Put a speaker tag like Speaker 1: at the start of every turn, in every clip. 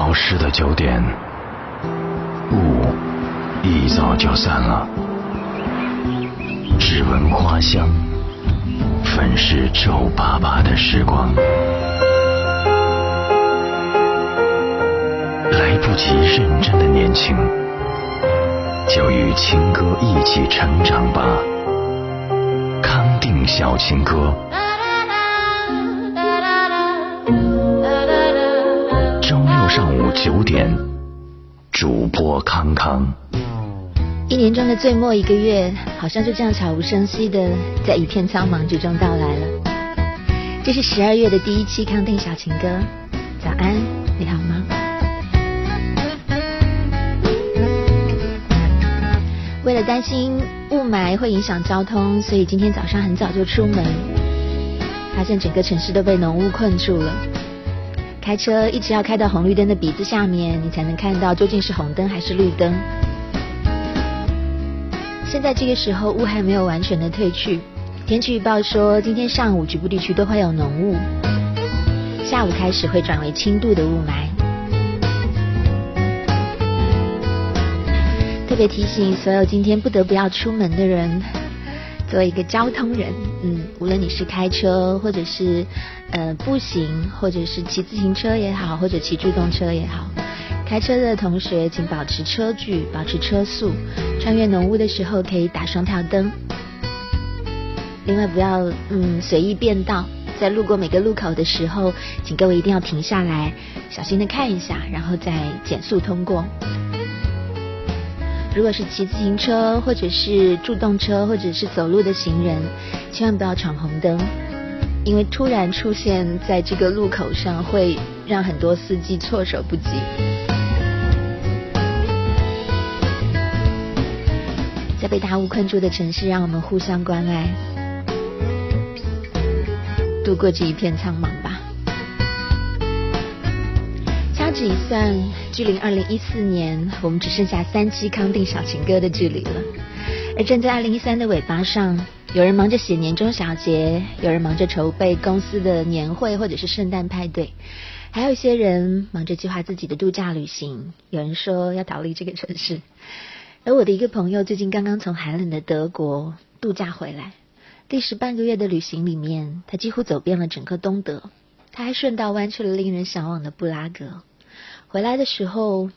Speaker 1: 潮湿的酒点，雾一早就散了，只闻花香，粉饰皱巴巴的时光。来不及认真的年轻，就与情歌一起成长吧。康定小情歌。九点，主播康康。
Speaker 2: 一年中的最末一个月，好像就这样悄无声息的在一片苍茫之中到来了。这是十二月的第一期康定小情歌。早安，你好吗？为了担心雾霾会影响交通，所以今天早上很早就出门，发现整个城市都被浓雾困住了。开车一直要开到红绿灯的鼻子下面，你才能看到究竟是红灯还是绿灯。现在这个时候雾还没有完全的退去，天气预报说今天上午局部地区都会有浓雾，下午开始会转为轻度的雾霾。特别提醒所有今天不得不要出门的人。作为一个交通人，嗯，无论你是开车，或者是呃步行，或者是骑自行车也好，或者骑助动车也好，开车的同学请保持车距，保持车速，穿越浓雾的时候可以打双跳灯。另外不要嗯随意变道，在路过每个路口的时候，请各位一定要停下来，小心的看一下，然后再减速通过。如果是骑自行车，或者是助动车，或者是走路的行人，千万不要闯红灯，因为突然出现在这个路口上，会让很多司机措手不及。在被大雾困住的城市，让我们互相关爱，度过这一片苍茫一算，距离二零一四年，我们只剩下三期康定小情歌的距离了。而站在二零一三的尾巴上，有人忙着写年终小结，有人忙着筹备公司的年会或者是圣诞派对，还有一些人忙着计划自己的度假旅行。有人说要逃离这个城市。而我的一个朋友最近刚刚从寒冷的德国度假回来，历时半个月的旅行里面，他几乎走遍了整个东德，他还顺道弯去了令人向往的布拉格。回来的时候，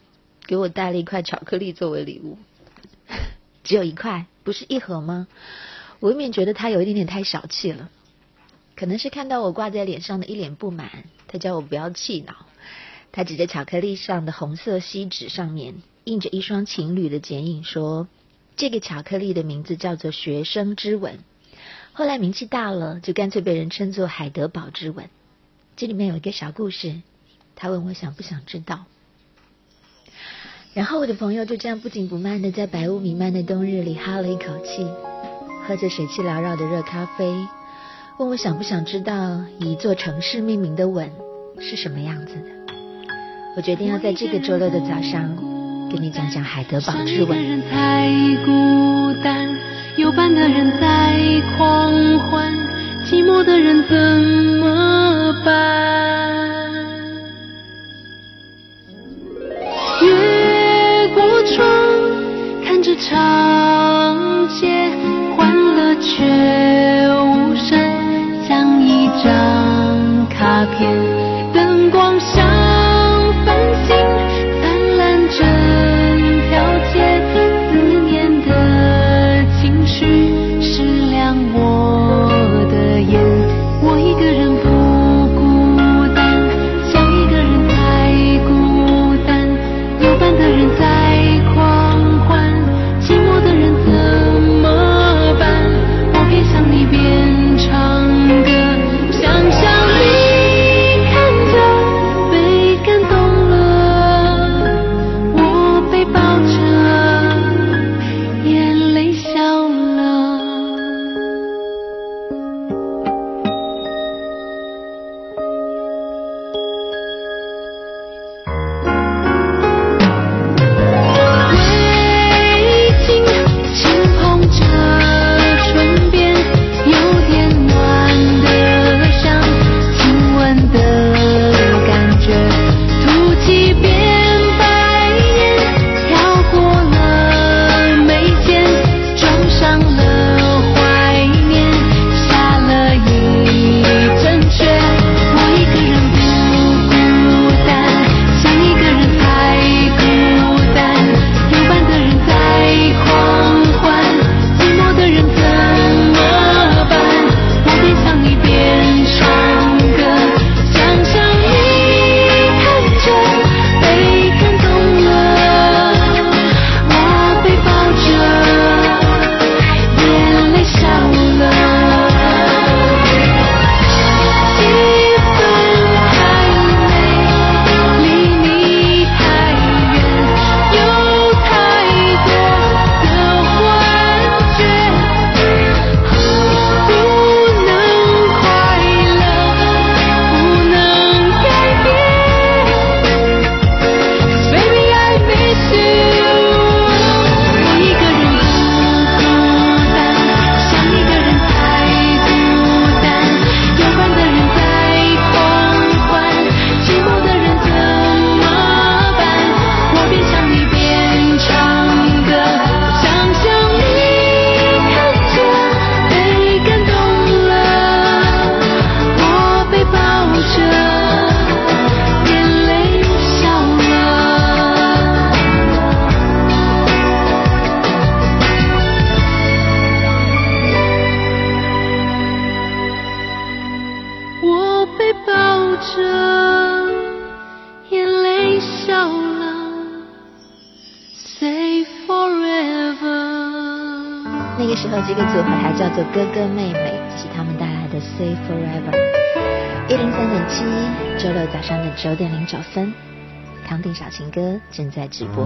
Speaker 2: 给我带了一块巧克力作为礼物，只有一块，不是一盒吗？我未免觉得他有一点点太小气了。可能是看到我挂在脸上的一脸不满，他叫我不要气恼。他指着巧克力上的红色锡纸上面印着一双情侣的剪影，说：“这个巧克力的名字叫做‘学生之吻’，后来名气大了，就干脆被人称作‘海德堡之吻’。这里面有一个小故事。”他问我想不想知道，然后我的朋友就这样不紧不慢的在白雾弥漫的冬日里哈了一口气，喝着水汽缭绕的热咖啡，问我想不想知道以一座城市命名的吻是什么样子的。我决定要在这个周六的早上跟你讲讲海德堡之吻。有伴的人在狂欢，寂寞的人怎么办？长街，欢乐却无声，像一张卡片，那个时候，这个组合还叫做哥哥妹妹，这是他们带来的《Say Forever》。一零三点七，周六早上的九点零九分，康定小情歌正在直播。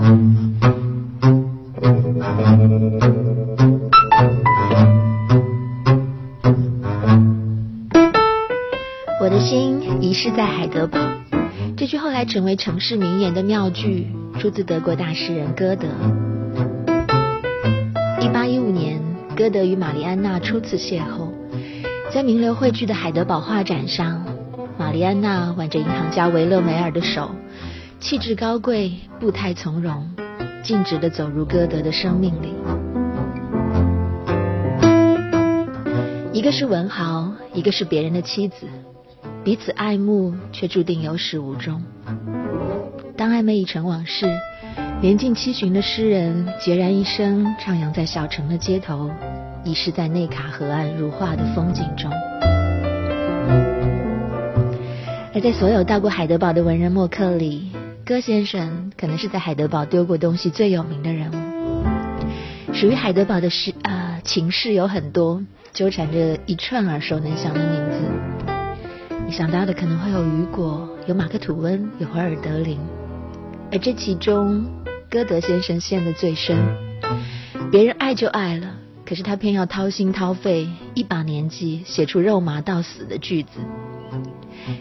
Speaker 2: 我的心遗失在海德堡，这句后来成为城市名言的妙句，出自德国大诗人歌德。歌德与玛丽安娜初次邂逅，在名流汇聚的海德堡画展上，玛丽安娜挽着银行家维勒梅尔的手，气质高贵，步态从容，径直的走入歌德的生命里。一个是文豪，一个是别人的妻子，彼此爱慕，却注定有始无终。当暧昧已成往事。年近七旬的诗人孑然一身，徜徉在小城的街头，遗失在内卡河岸如画的风景中。而在所有到过海德堡的文人墨客里，戈先生可能是在海德堡丢过东西最有名的人物。属于海德堡的诗啊情事有很多，纠缠着一串耳熟能详的名字。你想到的可能会有雨果，有马克吐温，有怀尔德林，而这其中。歌德先生陷得最深，别人爱就爱了，可是他偏要掏心掏肺，一把年纪写出肉麻到死的句子。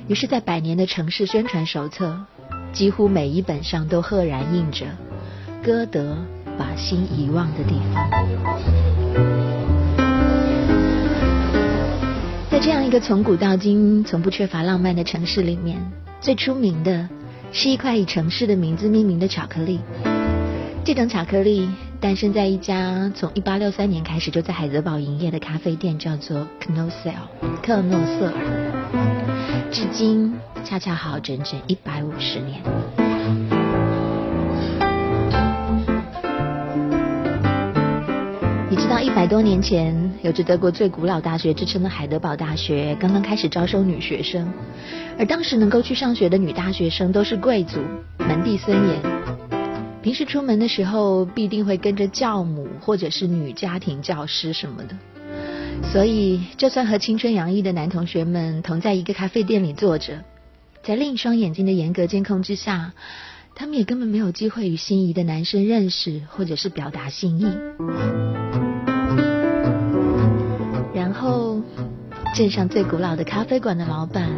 Speaker 2: 于是，在百年的城市宣传手册，几乎每一本上都赫然印着“歌德把心遗忘的地方”。在这样一个从古到今从不缺乏浪漫的城市里面，最出名的是一块以城市的名字命名的巧克力。这种巧克力诞生在一家从1863年开始就在海德堡营业的咖啡店，叫做 Knosel 克诺瑟尔，至今恰恰好整整150年。你知道，一百多年前，有着德国最古老大学之称的海德堡大学刚刚开始招收女学生，而当时能够去上学的女大学生都是贵族，门第森严。平时出门的时候，必定会跟着教母或者是女家庭教师什么的，所以就算和青春洋溢的男同学们同在一个咖啡店里坐着，在另一双眼睛的严格监控之下，他们也根本没有机会与心仪的男生认识或者是表达心意。镇上最古老的咖啡馆的老板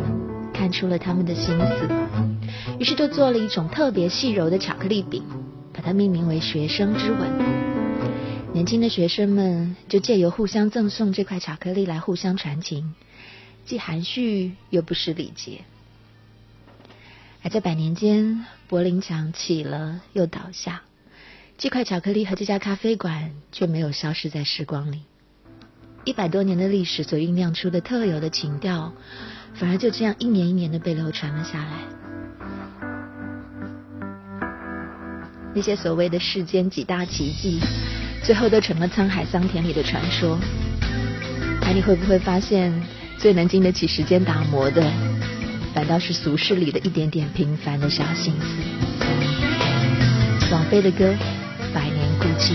Speaker 2: 看出了他们的心思，于是就做了一种特别细柔的巧克力饼。把它命名为“学生之吻”，年轻的学生们就借由互相赠送这块巧克力来互相传情，既含蓄又不失礼节。而在百年间，柏林墙起了又倒下，这块巧克力和这家咖啡馆却没有消失在时光里。一百多年的历史所酝酿出的特有的情调，反而就这样一年一年的被流传了下来。那些所谓的世间几大奇迹，最后都成了沧海桑田里的传说。而你会不会发现，最能经得起时间打磨的，反倒是俗世里的一点点平凡的小心思？王菲的歌《百年孤寂》。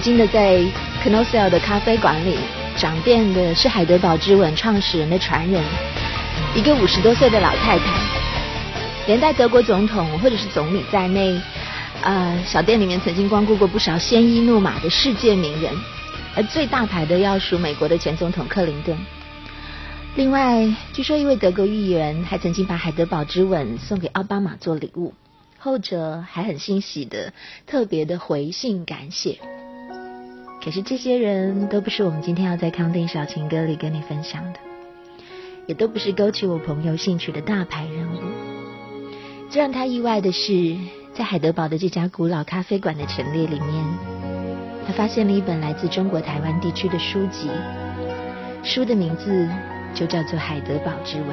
Speaker 2: 今的在 c a n o s e l 的咖啡馆里，掌店的是海德堡之吻创始人的传人，一个五十多岁的老太太，连带德国总统或者是总理在内，呃，小店里面曾经光顾过不少鲜衣怒马的世界名人，而最大牌的要数美国的前总统克林顿。另外，据说一位德国议员还曾经把海德堡之吻送给奥巴马做礼物。后者还很欣喜的，特别的回信感谢。可是这些人都不是我们今天要在康定小情歌里跟你分享的，也都不是勾起我朋友兴趣的大牌人物。最让他意外的是，在海德堡的这家古老咖啡馆的陈列里面，他发现了一本来自中国台湾地区的书籍，书的名字就叫做《海德堡之吻》，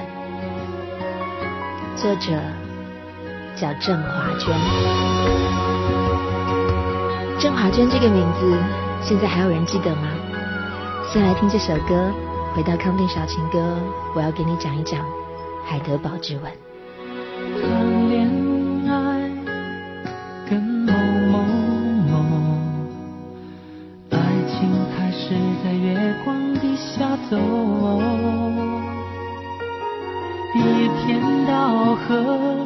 Speaker 2: 作者。叫郑华娟，郑华娟这个名字，现在还有人记得吗？先来听这首歌，回到康定小情歌，我要给你讲一讲海德堡之吻。
Speaker 3: 谈恋爱跟某某某，爱情开始在月光底下走，一天到黑。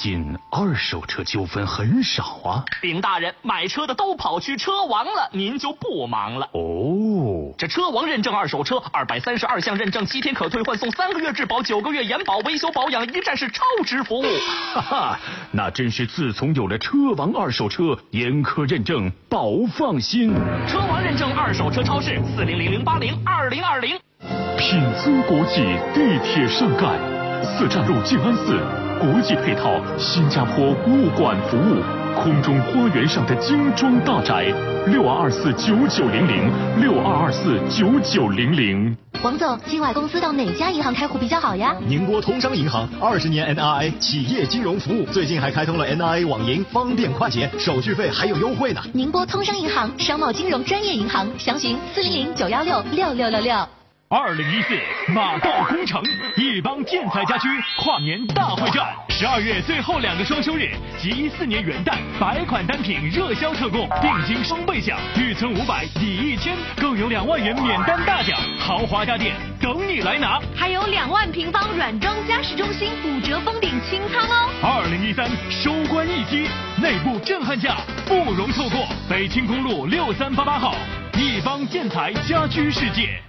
Speaker 4: 近二手车纠纷很少啊。
Speaker 5: 禀大人，买车的都跑去车王了，您就不忙了。
Speaker 4: 哦，
Speaker 5: 这车王认证二手车，二百三十二项认证，七天可退换送，三个月质保，九个月延保，维修保养一站式超值服务。
Speaker 4: 哈哈，那真是自从有了车王二手车，严苛认证，保放心。
Speaker 5: 车王认证二手车超市四零零零八零二零二零。
Speaker 4: 品尊国际地铁上盖，四站路静安寺，国际配套，新加坡物管服务，空中花园上的精装大宅，六二二四九九零零，六二二四九九零零。
Speaker 6: 王总，境外公司到哪家银行开户比较好呀？
Speaker 7: 宁波通商银行二十年 NRA 企业金融服务，最近还开通了 NRA 网银，方便快捷，手续费还有优惠呢。
Speaker 6: 宁波通商银行商贸金融专业银行，详询四零零九幺六六六六六。
Speaker 4: 二零一四马到功成，一帮建材家居跨年大会战，十二月最后两个双休日及一四年元旦，百款单品热销特供，定金双倍享，预存五百抵一千，更有两万元免单大奖，豪华家电等你来拿。
Speaker 6: 还有两万平方软装家饰中心五折封顶清仓哦！
Speaker 4: 二零一三收官一击，内部震撼价不容错过。北京公路六三八八号，一帮建材家居世界。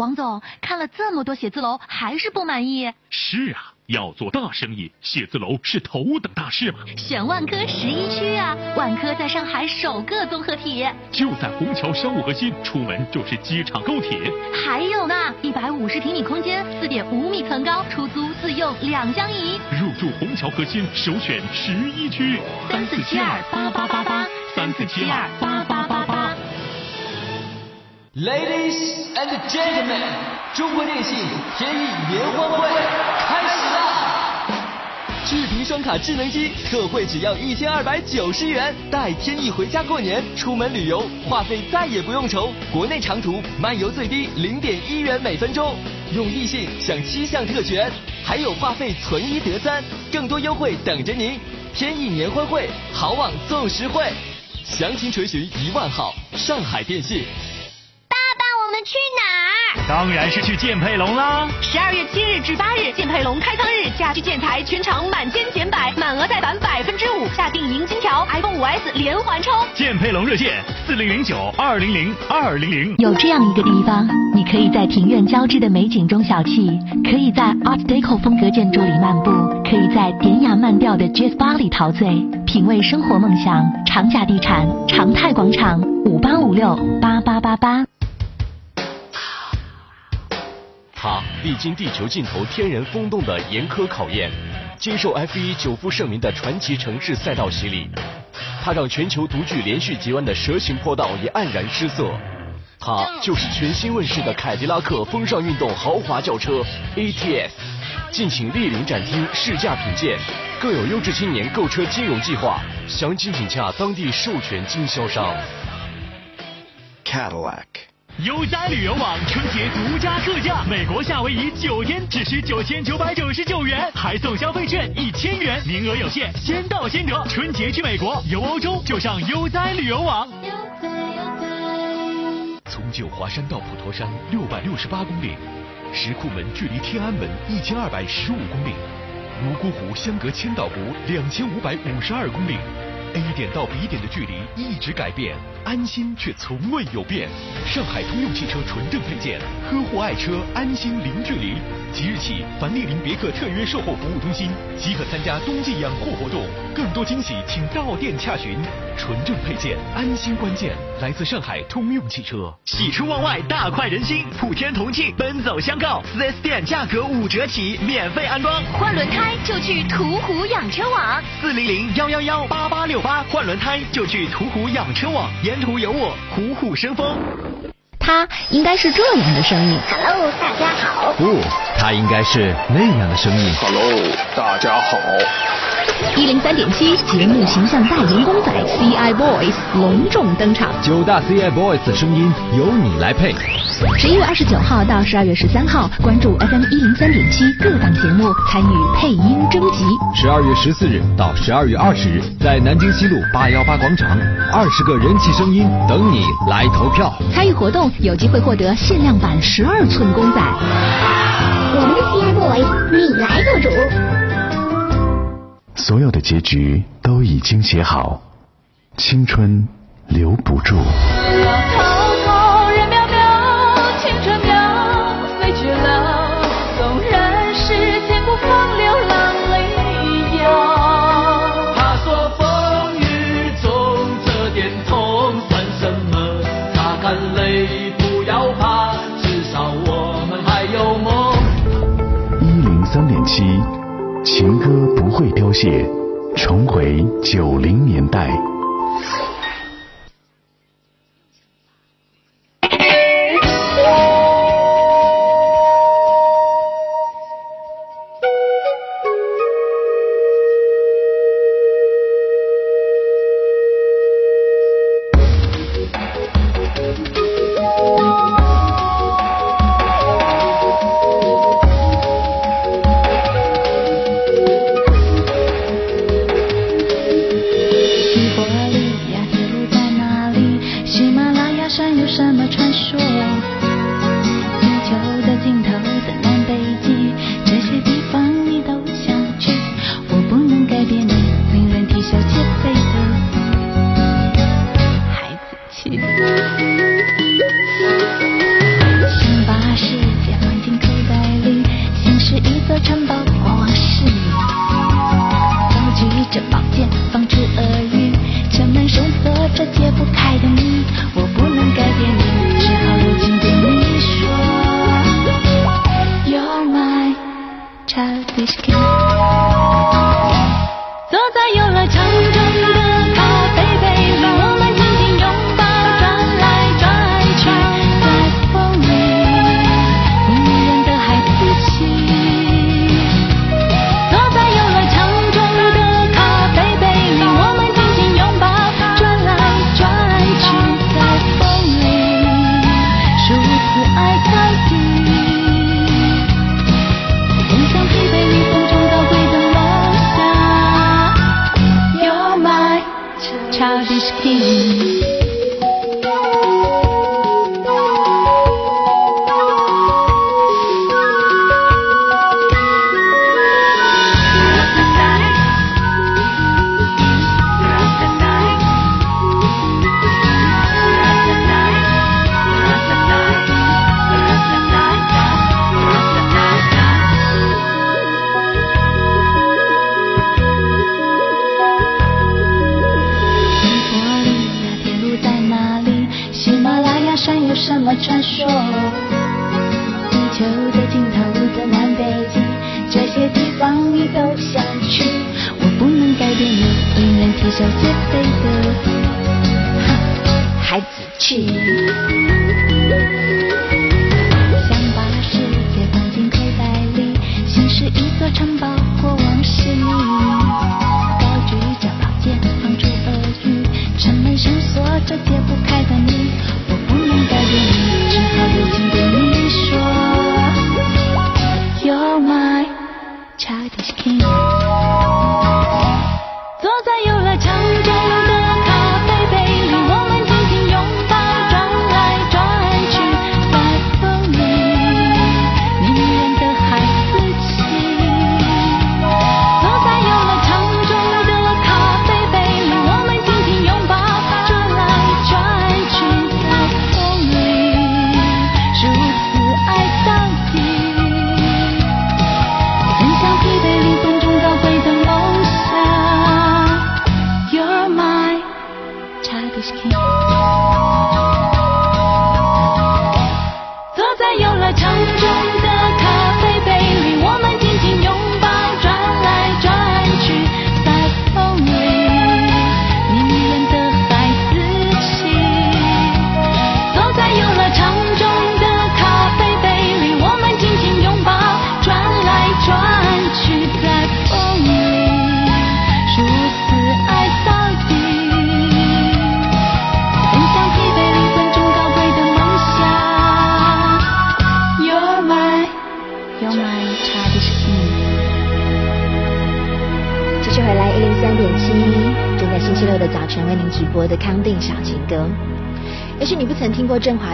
Speaker 6: 王总看了这么多写字楼，还是不满意？
Speaker 4: 是啊，要做大生意，写字楼是头等大事嘛。
Speaker 6: 选万科十一区啊，万科在上海首个综合体，
Speaker 4: 就在虹桥商务核心，出门就是机场高铁。
Speaker 6: 还有呢，一百五十平米空间，四点五米层高，出租自用两相宜。
Speaker 4: 入住虹桥核心，首选十一区。
Speaker 6: 三四七二八八八八，三四七二八八八八。
Speaker 8: Ladies and gentlemen，中国电信天翼联欢会开始啦！智屏双卡智能机特惠只要一千二百九十元，带天翼回家过年，出门旅游话费再也不用愁，国内长途漫游最低零点一元每分钟，用易信享七项特权，还有话费存一得三，更多优惠等着您！天翼年欢会，好网送实惠，详情垂询一万号上海电信。
Speaker 6: 去哪儿？
Speaker 4: 当然是去建配龙啦！
Speaker 6: 十二月七日至八日，建配龙开仓日，家居建材全场满千减百，满额再返百分之五，下定银金条，iPhone 五 S 连环抽。
Speaker 4: 建配龙热线四零零九二零零二零零。
Speaker 6: 有这样一个地方，你可以在庭院交织的美景中小憩，可以在 Art Deco 风格建筑里漫步，可以在典雅慢调的 Jazz Bar 里陶醉，品味生活梦想。长假地产长泰广场五八五六八八八八。
Speaker 9: 他历经地球尽头天然风洞的严苛考验，经受 F1 久负盛名的传奇城市赛道洗礼，他让全球独具连续急弯的蛇形坡道也黯然失色。他就是全新问世的凯迪拉克风尚运动豪华轿车 ATS，敬请莅临展厅试驾品鉴，更有优质青年购车金融计划，详情请洽当地授权经销商。
Speaker 1: Cadillac。
Speaker 4: 悠哉旅游网春节独家特价，美国夏威夷九天只需九千九百九十九元，还送消费券一千元，名额有限，先到先得。春节去美国游欧洲就上悠哉旅游网。悠哉悠哉从九华山到普陀山六百六十八公里，石库门距离天安门一千二百十五公里，泸沽湖相隔千岛湖两千五百五十二公里。A 点到 B 点的距离一直改变，安心却从未有变。上海通用汽车纯正配件，呵护爱车，安心零距离。即日起，凡莅临别克特约售后服务中心，即可参加冬季养护活动。更多惊喜，请到店洽询。纯正配件，安心关键，来自上海通用汽车。喜出望外，大快人心！普天同庆，奔走相告，4S 店价格五折起，免费安装。
Speaker 6: 换轮胎就去途虎养车网。
Speaker 4: 四零零幺幺幺八八六八换轮胎就去途虎养车网，沿途有我虎虎生风。
Speaker 6: 他应该是这样的声音。
Speaker 10: Hello，大家好。
Speaker 7: 不，他应该是那样的声音。
Speaker 11: Hello，大家好。
Speaker 6: 一零三点七节目形象代言公仔 CI Boys 隆重登场，
Speaker 7: 九大 CI Boys 的声音由你来配。
Speaker 6: 十一月二十九号到十二月十三号，关注 FM 一零三点七各档节目，参与配音征集。
Speaker 7: 十二月十四日到十二月二十日，在南京西路八幺八广场，二十个人气声音等你来投票。
Speaker 6: 参与活动有机会获得限量版十二寸公仔。
Speaker 10: 我们的 CI Boys，你来做主。
Speaker 1: 所有的结局都已经写好，青春留不住。
Speaker 3: 人渺渺，青春渺，飞去了。纵然是千古风流浪里摇。
Speaker 8: 他说风雨中这点痛算什么？擦干泪，不要怕，至少我们还有梦。
Speaker 1: 一零三点七，情歌不会凋谢，重回九零年代。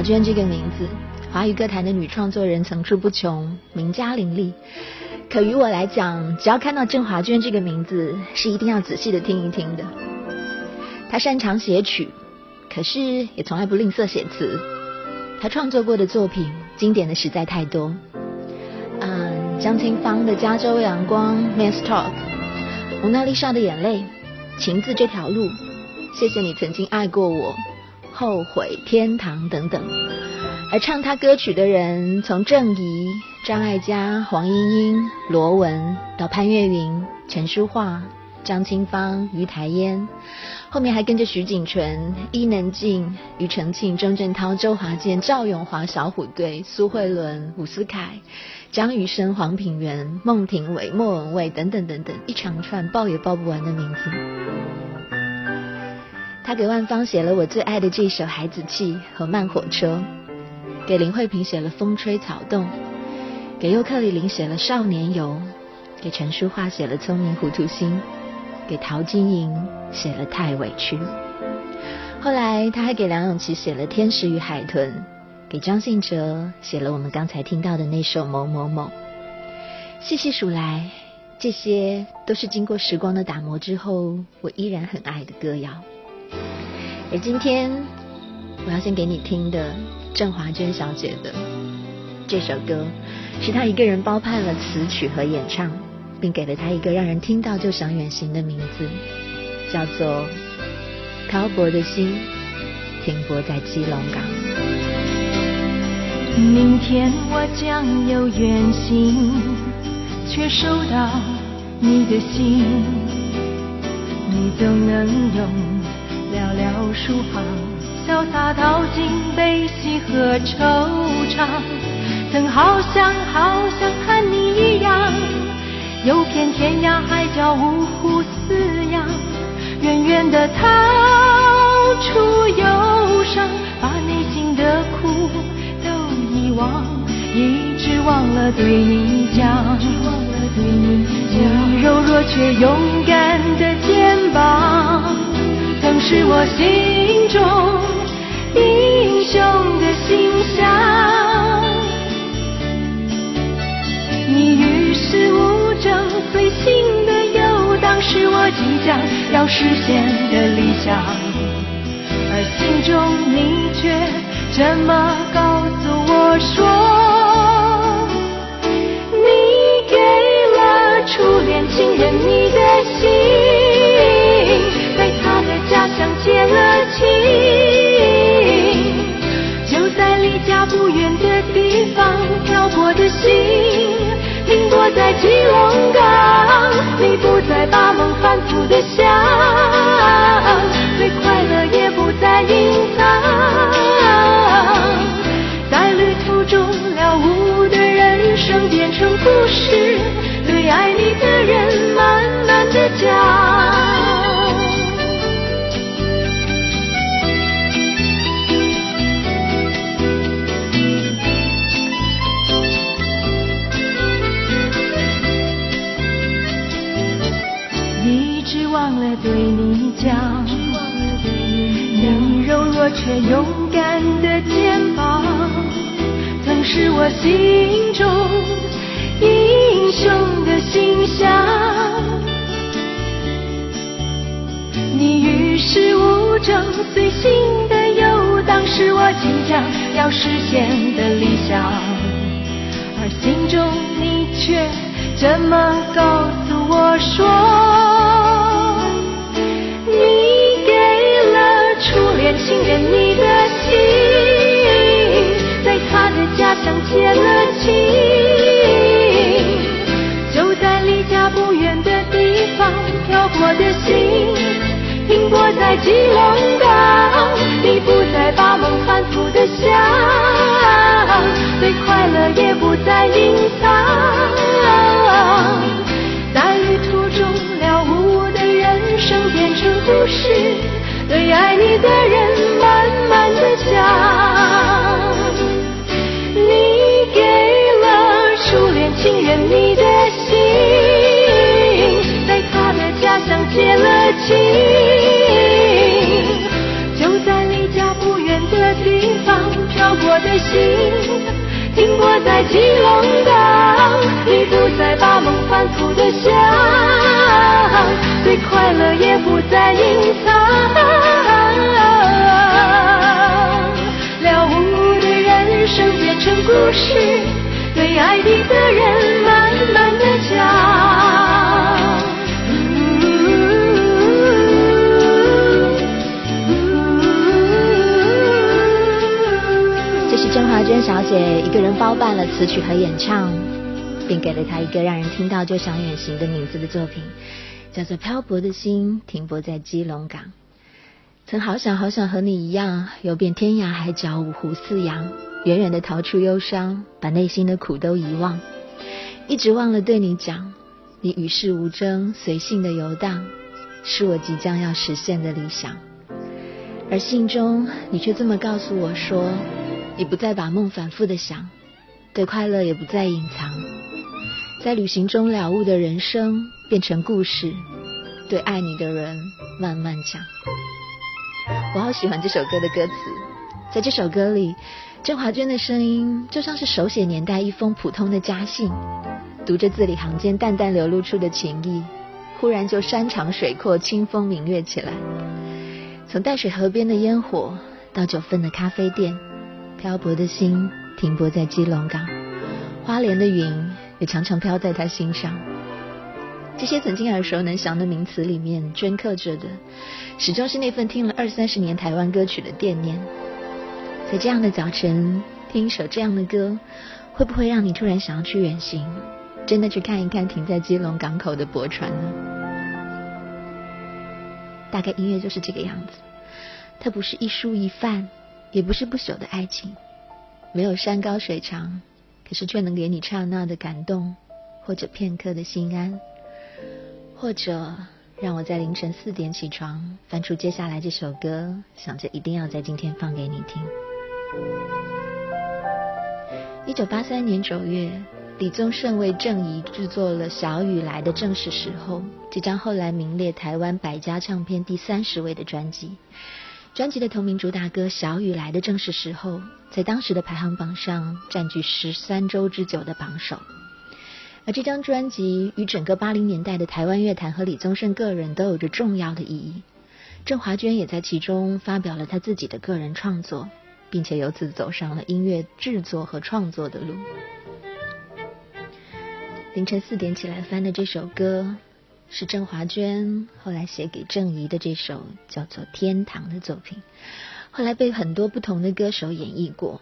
Speaker 2: 娟这个名字，华语歌坛的女创作人层出不穷，名家林立。可于我来讲，只要看到郑华娟这个名字，是一定要仔细的听一听的。她擅长写曲，可是也从来不吝啬写词。她创作过的作品，经典的实在太多。嗯，张清芳的《加州阳光》，Men's Talk，蒙娜丽莎的眼泪，情字这条路，谢谢你曾经爱过我，后悔天堂等等。而唱他歌曲的人，从郑怡、张艾嘉、黄莺莺、罗文，到潘越云、陈淑桦、张清芳、于台烟，后面还跟着徐锦纯、伊能静、庾澄庆、钟镇涛、周华健、赵永华、小虎队、苏慧伦、伍思凯、张雨生、黄品源、孟庭苇、莫文蔚等等等等，一长串报也报不完的名字。他给万芳写了我最爱的这首《孩子气》和《慢火车》。给林慧萍写了《风吹草动》，给尤克里林写了《少年游》，给陈淑桦写了《聪明糊涂心》，给陶晶莹写了《太委屈》。后来他还给梁咏琪写了《天使与海豚》，给张信哲写了我们刚才听到的那首《某某某》。细细数来，这些都是经过时光的打磨之后，我依然很爱的歌谣。而今天我要先给你听的。郑华娟小姐的这首歌，是她一个人包办了词曲和演唱，并给了她一个让人听到就想远行的名字，叫做《漂泊的心停泊在基隆港》。
Speaker 10: 明天我将有远行，却收到你的信，你总能用寥寥数行。潇洒淘尽悲喜和惆怅，曾好想好想和你一样，游遍天涯海角五湖四洋，远远的逃出忧伤，把内心的苦都遗忘，一直忘了对你讲，你柔弱却勇敢的肩膀，曾是我心中。英雄的形象，你与世无争，随心的游荡，是我即将要实现的理想。而心中你却这么告诉我说，你给了初恋情人你的热情就在离。家不远的地方，漂泊的心停泊在基隆港。你不再把梦反复的想，最快乐也不再隐藏。在旅途中了无的人生变成故事，对爱你的人慢慢的讲。对你讲，你柔弱却勇敢的肩膀，曾是我心中英雄的形象。你与世无争，随心的游荡，是我即将要实现的理想。而心中你却这么告诉我说。情人，你的心在他的家乡结了亲，就在离家不远的地方，漂泊的心停泊在基隆港。你不再把梦反复的想，对快乐也不再隐藏，在旅途中了无的人生变成故事。对爱你的人慢慢的讲。你给了初恋情人你的心在他的家乡结了亲。就在离家不远的地方漂泊的心停泊在吉隆港你不再把梦反复的想对快乐也不再隐藏。成故事，对爱你的人慢慢的讲。
Speaker 2: 这是郑华娟小姐一个人包办了词曲和演唱，并给了她一个让人听到就想远行的名字的作品，叫做《漂泊的心停泊在基隆港》。曾好想好想和你一样，游遍天涯海角五湖四洋，远远的逃出忧伤，把内心的苦都遗忘，一直忘了对你讲，你与世无争，随性的游荡，是我即将要实现的理想。而信中你却这么告诉我说，你不再把梦反复的想，对快乐也不再隐藏，在旅行中了悟的人生变成故事，对爱你的人慢慢讲。我好喜欢这首歌的歌词，在这首歌里，郑华娟的声音就像是手写年代一封普通的家信，读着字里行间淡淡流露出的情意，忽然就山长水阔、清风明月起来。从淡水河边的烟火到九份的咖啡店，漂泊的心停泊在基隆港，花莲的云也常常飘在他心上。这些曾经耳熟能详的名词里面，镌刻着的，始终是那份听了二三十年台湾歌曲的惦念。在这样的早晨，听一首这样的歌，会不会让你突然想要去远行，真的去看一看停在基隆港口的驳船呢？大概音乐就是这个样子，它不是一蔬一饭，也不是不朽的爱情，没有山高水长，可是却能给你刹那的感动，或者片刻的心安。或者让我在凌晨四点起床，翻出接下来这首歌，想着一定要在今天放给你听。一九八三年九月，李宗盛为郑怡制作了《小雨来的正是时候》，这张后来名列台湾百家唱片第三十位的专辑。专辑的同名主打歌《小雨来的正是时候》，在当时的排行榜上占据十三周之久的榜首。而这张专辑与整个八零年代的台湾乐坛和李宗盛个人都有着重要的意义。郑华娟也在其中发表了她自己的个人创作，并且由此走上了音乐制作和创作的路。凌晨四点起来翻的这首歌，是郑华娟后来写给郑怡的这首叫做《天堂》的作品，后来被很多不同的歌手演绎过。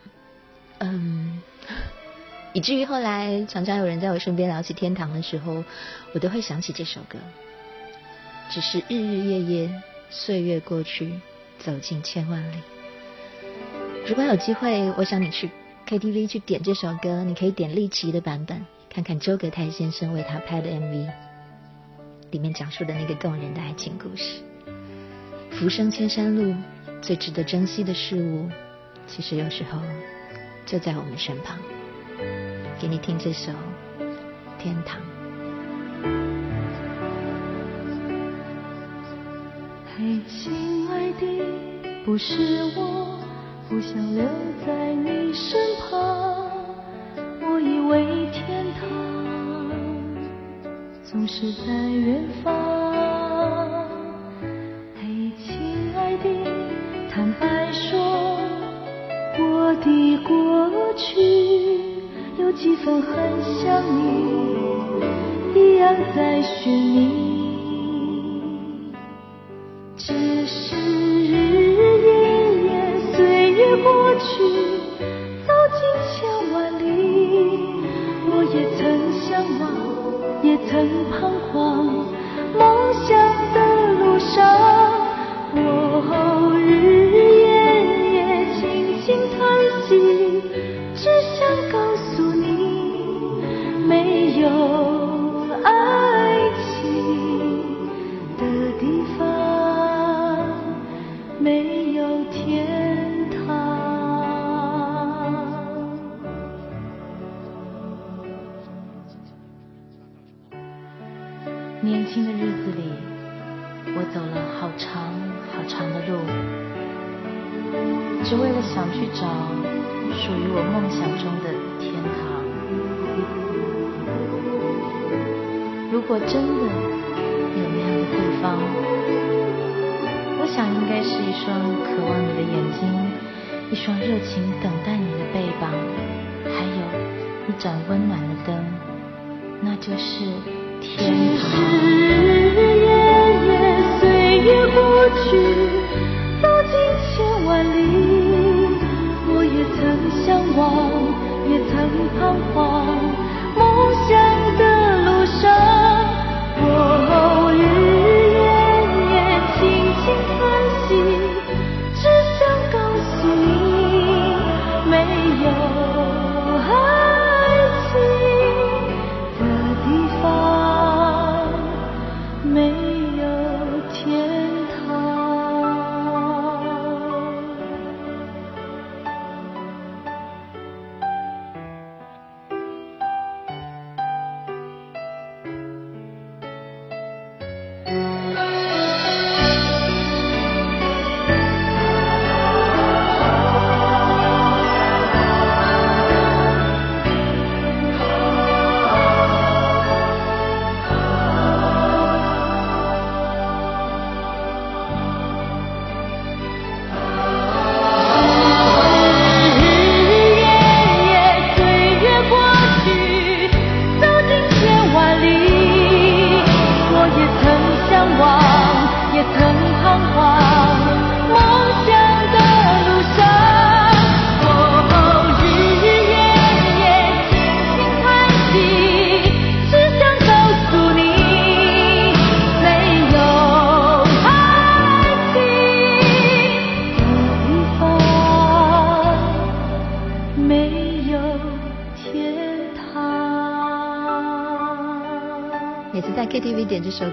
Speaker 2: 嗯。以至于后来常常有人在我身边聊起天堂的时候，我都会想起这首歌。只是日日夜夜，岁月过去，走进千万里。如果有机会，我想你去 KTV 去点这首歌，你可以点丽奇的版本，看看周格泰先生为他拍的 MV，里面讲述的那个动人的爱情故事。浮生千山路，最值得珍惜的事物，其实有时候就在我们身旁。给你听这首《天堂》。
Speaker 10: 嘿，亲爱的，不是我不想留在你身旁，我以为天堂总是在远方。嘿，亲爱的，坦白说，我的过去。有几分很想你，一样在寻觅。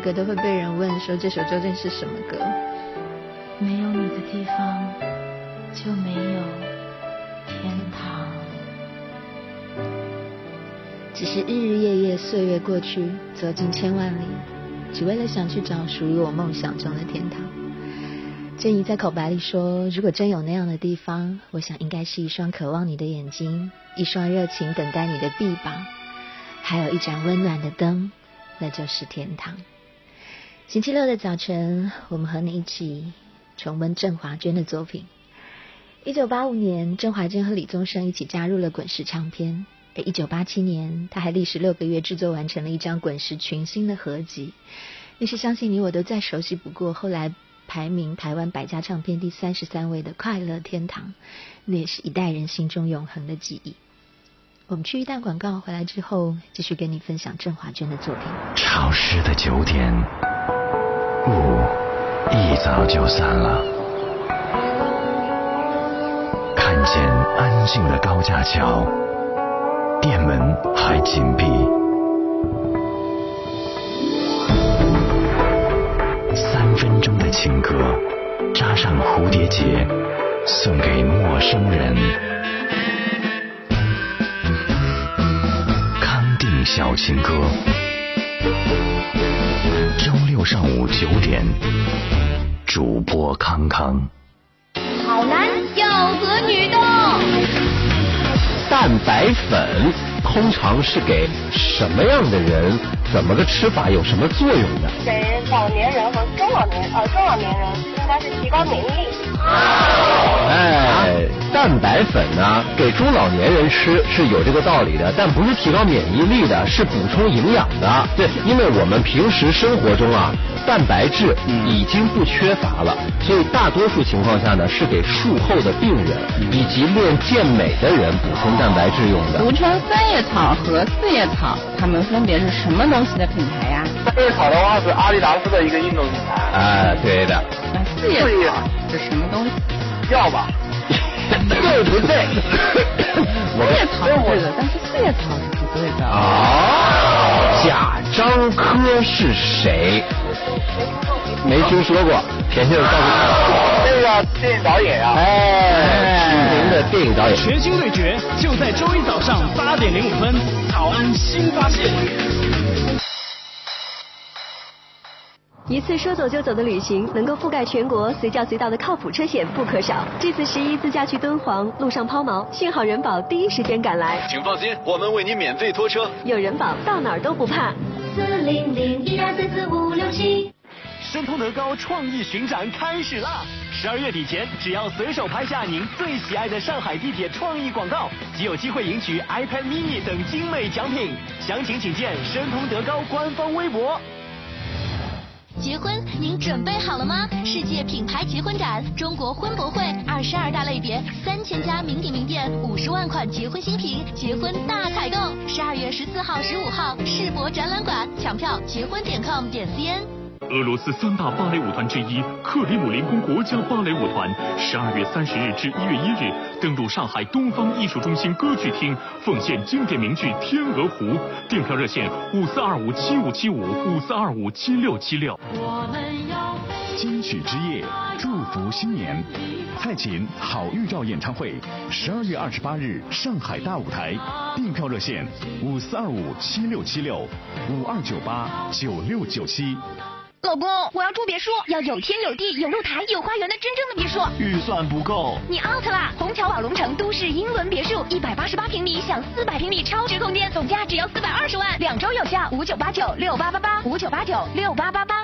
Speaker 2: 歌，都会被人问说这首究竟是什么歌？
Speaker 11: 没有你的地方，就没有天堂。
Speaker 2: 只是日日夜夜，岁月过去，走进千万里，只为了想去找属于我梦想中的天堂。郑怡在口白里说：“如果真有那样的地方，我想应该是一双渴望你的眼睛，一双热情等待你的臂膀，还有一盏温暖的灯，那就是天堂。”星期六的早晨，我们和你一起重温郑华娟的作品。一九八五年，郑华娟和李宗盛一起加入了滚石唱片。而一九八七年，他还历时六个月制作完成了一张滚石群星的合集，那是相信你我都再熟悉不过。后来排名台湾百家唱片第三十三位的《快乐天堂》，那也是一代人心中永恒的记忆。我们去一段广告，回来之后继续跟你分享郑华娟的作品。
Speaker 1: 潮湿的九点，雾一早就散了。看见安静的高架桥，店门还紧闭。三分钟的情歌，扎上蝴蝶结，送给陌生人。康定小情歌，周六上午九点，主播康康。
Speaker 10: 好男要和女斗。
Speaker 12: 蛋白粉通常是给什么样的人？怎么个吃法？有什么作用的？
Speaker 13: 给老年人和中老年呃中老年人应该是提高免疫力。
Speaker 12: 哎，蛋白粉呢，给中老年人吃是有这个道理的，但不是提高免疫力的，是补充营养的。对，因为我们平时生活中啊，蛋白质已经不缺乏了，所以大多数情况下呢，是给术后的病人以及练健美的人补充蛋白质用的。
Speaker 14: 补充三叶草和四叶草，它们分别是什么东西的品牌呀？
Speaker 15: 三叶草的话是阿迪达斯的一个运动品牌。
Speaker 12: 啊，对的。
Speaker 14: 那四叶草是什么东西？
Speaker 15: 药吧？
Speaker 12: 对不对？
Speaker 14: 四叶草是对的，但是四叶草是不对的。
Speaker 12: 哦，贾樟柯是谁？没听说过，甜甜的告诉我。
Speaker 15: 这个电影导演呀、
Speaker 12: 哎，知名的电影导演。
Speaker 16: 全新对决就在周一早上八点零五分，早安新发现。
Speaker 17: 一次说走就走的旅行，能够覆盖全国，随叫随到的靠谱车险不可少。这次十一自驾去敦煌，路上抛锚，幸好人保第一时间赶来。
Speaker 7: 请放心，我们为你免费拖车。
Speaker 17: 有人保，到哪儿都不怕。
Speaker 10: 四零零一二三四五六七。
Speaker 16: 申通德高创意巡展开始啦！十二月底前，只要随手拍下您最喜爱的上海地铁创意广告，即有机会赢取 iPad mini 等精美奖品。详情请见申通德高官方微博。
Speaker 6: 结婚，您准备好了吗？世界品牌结婚展，中国婚博会，二十二大类别，三千家名品名店，五十万款结婚新品，结婚大采购。十二月十四号、十五号，世博展览馆，抢票结婚点 com 点 cn。
Speaker 4: 俄罗斯三大芭蕾舞团之一克里姆林宫国家芭蕾舞团，十二月三十日至一月一日登陆上海东方艺术中心歌剧厅，奉献经典名剧《天鹅湖》。订票热线：五四二五七五七五五四二五七六七六。
Speaker 1: 金曲之夜，祝福新年。蔡琴好预兆演唱会，十二月二十八日上海大舞台，订票热线：五四二五七六七六五二九八九六九七。
Speaker 18: 老公，我要住别墅，要有天有地有露台有花园的真正的别墅。
Speaker 16: 预算不够，
Speaker 18: 你 out 啦！虹桥宝龙城都市英伦别墅，一百八十八平米享四百平米超值空间，总价只要四百二十万，两周有效，五九八九六八八八，五九八九六八八八。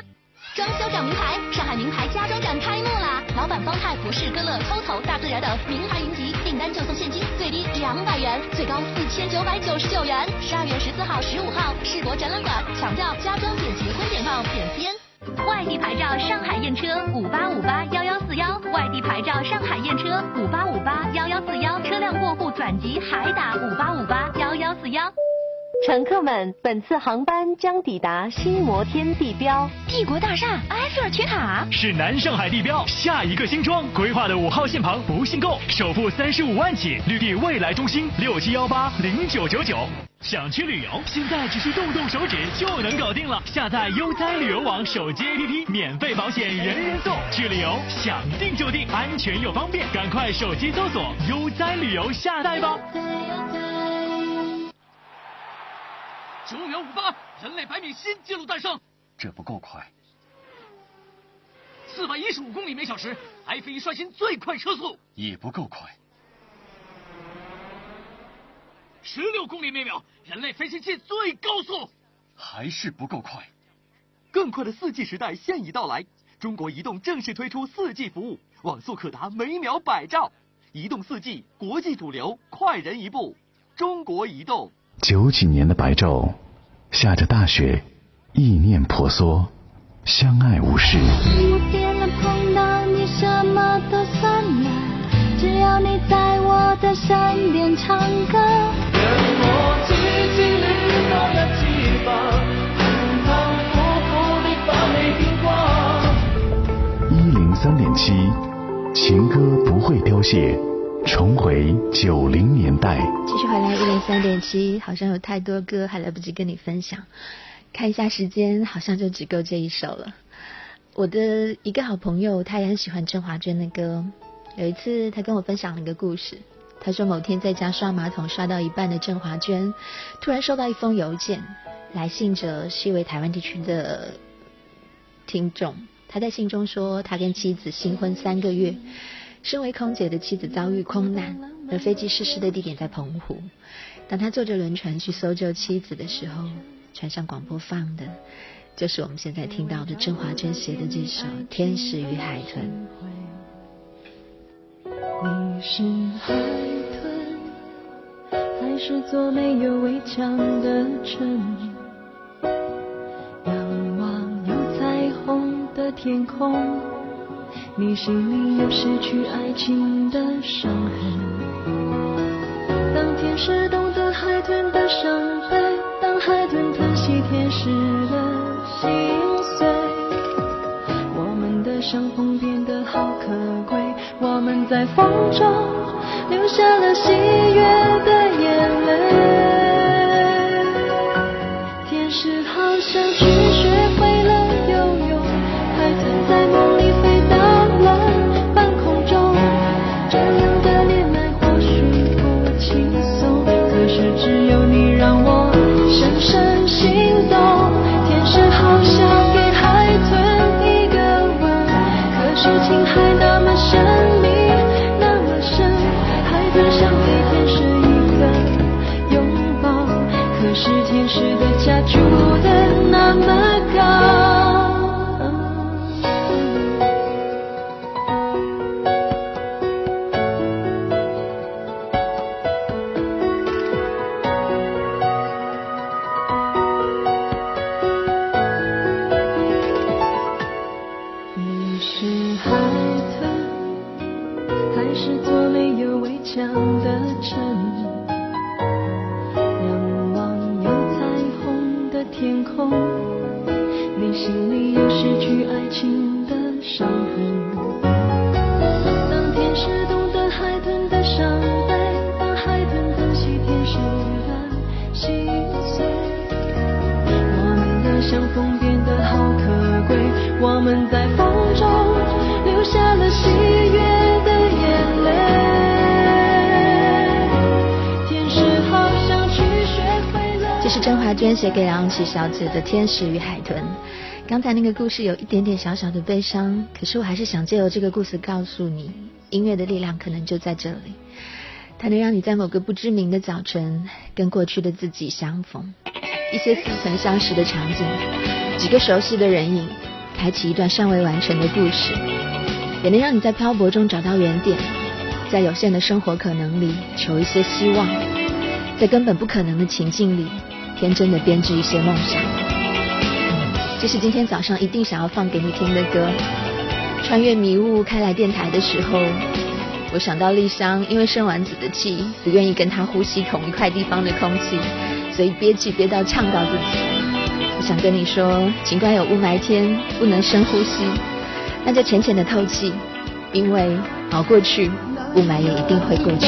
Speaker 6: 装修找名牌，上海名牌家装展开幕啦！老板方太、博士、歌乐、TOTO、大自然等名牌云集，订单就送现金，最低两百元，最高四千九百九十九元。十二月十四号、十五号，世博展览馆抢票，家装点结婚点报点 cn。
Speaker 18: 外地牌照上海验车五八五八幺幺四幺，外地牌照上海验车五八五八幺幺四幺，车辆过户转籍还打五八五八幺幺四幺。
Speaker 17: 乘客们，本次航班将抵达新摩天地标、
Speaker 18: 帝国大厦、埃菲尔铁塔，
Speaker 16: 是南上海地标下一个新庄规划的五号线旁不限购，首付三十五万起，绿地未来中心六七幺八零九九九。想去旅游，现在只需动动手指就能搞定了。下载悠哉旅游网手机 APP，免费保险人人送。去旅游想定就定，安全又方便，赶快手机搜索悠哉旅游下载吧。
Speaker 5: 九秒五八，人类百米新纪录诞生。
Speaker 7: 这不够快。
Speaker 5: 四百一十五公里每小时，F 一刷新最快车速。
Speaker 7: 也不够快。
Speaker 5: 十六公里每秒，人类飞行器最高速，
Speaker 7: 还是不够快。
Speaker 8: 更快的四 G 时代现已到来，中国移动正式推出四 G 服务，网速可达每秒百兆。移动四 G，国际主流，快人一步。中国移动。
Speaker 1: 九几年的白昼，下着大雪，意念婆娑，相爱无事。
Speaker 10: 一点了碰到你，什么都算了，只要你在我的身边唱歌。
Speaker 1: 一零三点七，情歌不会凋谢，重回九零年代。
Speaker 2: 继续回来一零三点七，好像有太多歌还来不及跟你分享。看一下时间，好像就只够这一首了。我的一个好朋友，他也很喜欢郑华娟的歌。有一次，他跟我分享了一个故事。他说，某天在家刷马桶刷到一半的郑华娟，突然收到一封邮件，来信者是一位台湾地区的听众。他在信中说，他跟妻子新婚三个月，身为空姐的妻子遭遇空难，而飞机失事的地点在澎湖。当他坐着轮船去搜救妻子的时候，船上广播放的就是我们现在听到的郑华娟写的这首《天使与海豚》。
Speaker 10: 你是海豚，还是座没有围墙的城？仰望有彩虹的天空，你心里有失去爱情的伤痕。当天使懂得海豚的伤悲，当海豚疼惜天使的心碎，我们的相逢变得好可贵。我们在风中留下了喜悦的眼泪。天使好像去学会了游泳，海豚在梦深深心动，天使好想给海豚一个吻，可是情海那么神秘，那么深，海豚想给天使一个拥抱，可是天使的家住的那么高。我们在风中留下了喜悦的眼泪。天使好像去学会了。
Speaker 19: 这是甄华娟写给梁咏琪小姐的《天使与海豚》。刚才那个故事有一点点小小的悲伤，可是我还是想借由这个故事告诉你，音乐的力量可能就在这里，它能让你在某个不知名的早晨跟过去的自己相逢，一些似曾相识的场景，几个熟悉的人影，开启一段尚未完成的故事，也能让你在漂泊中找到原点，在有限的生活可能里求一些希望，在根本不可能的情境里，天真的编织一些梦想。这是今天早上一定想要放给你听的歌。穿越迷雾开来电台的时候，我想到丽香因为生完子的气，不愿意跟他呼吸同一块地方的空气，所以憋气憋到呛到自己。我想跟你说，尽管有雾霾天不能深呼吸，那就浅浅的透气，因为熬过去，雾霾也一定会过去。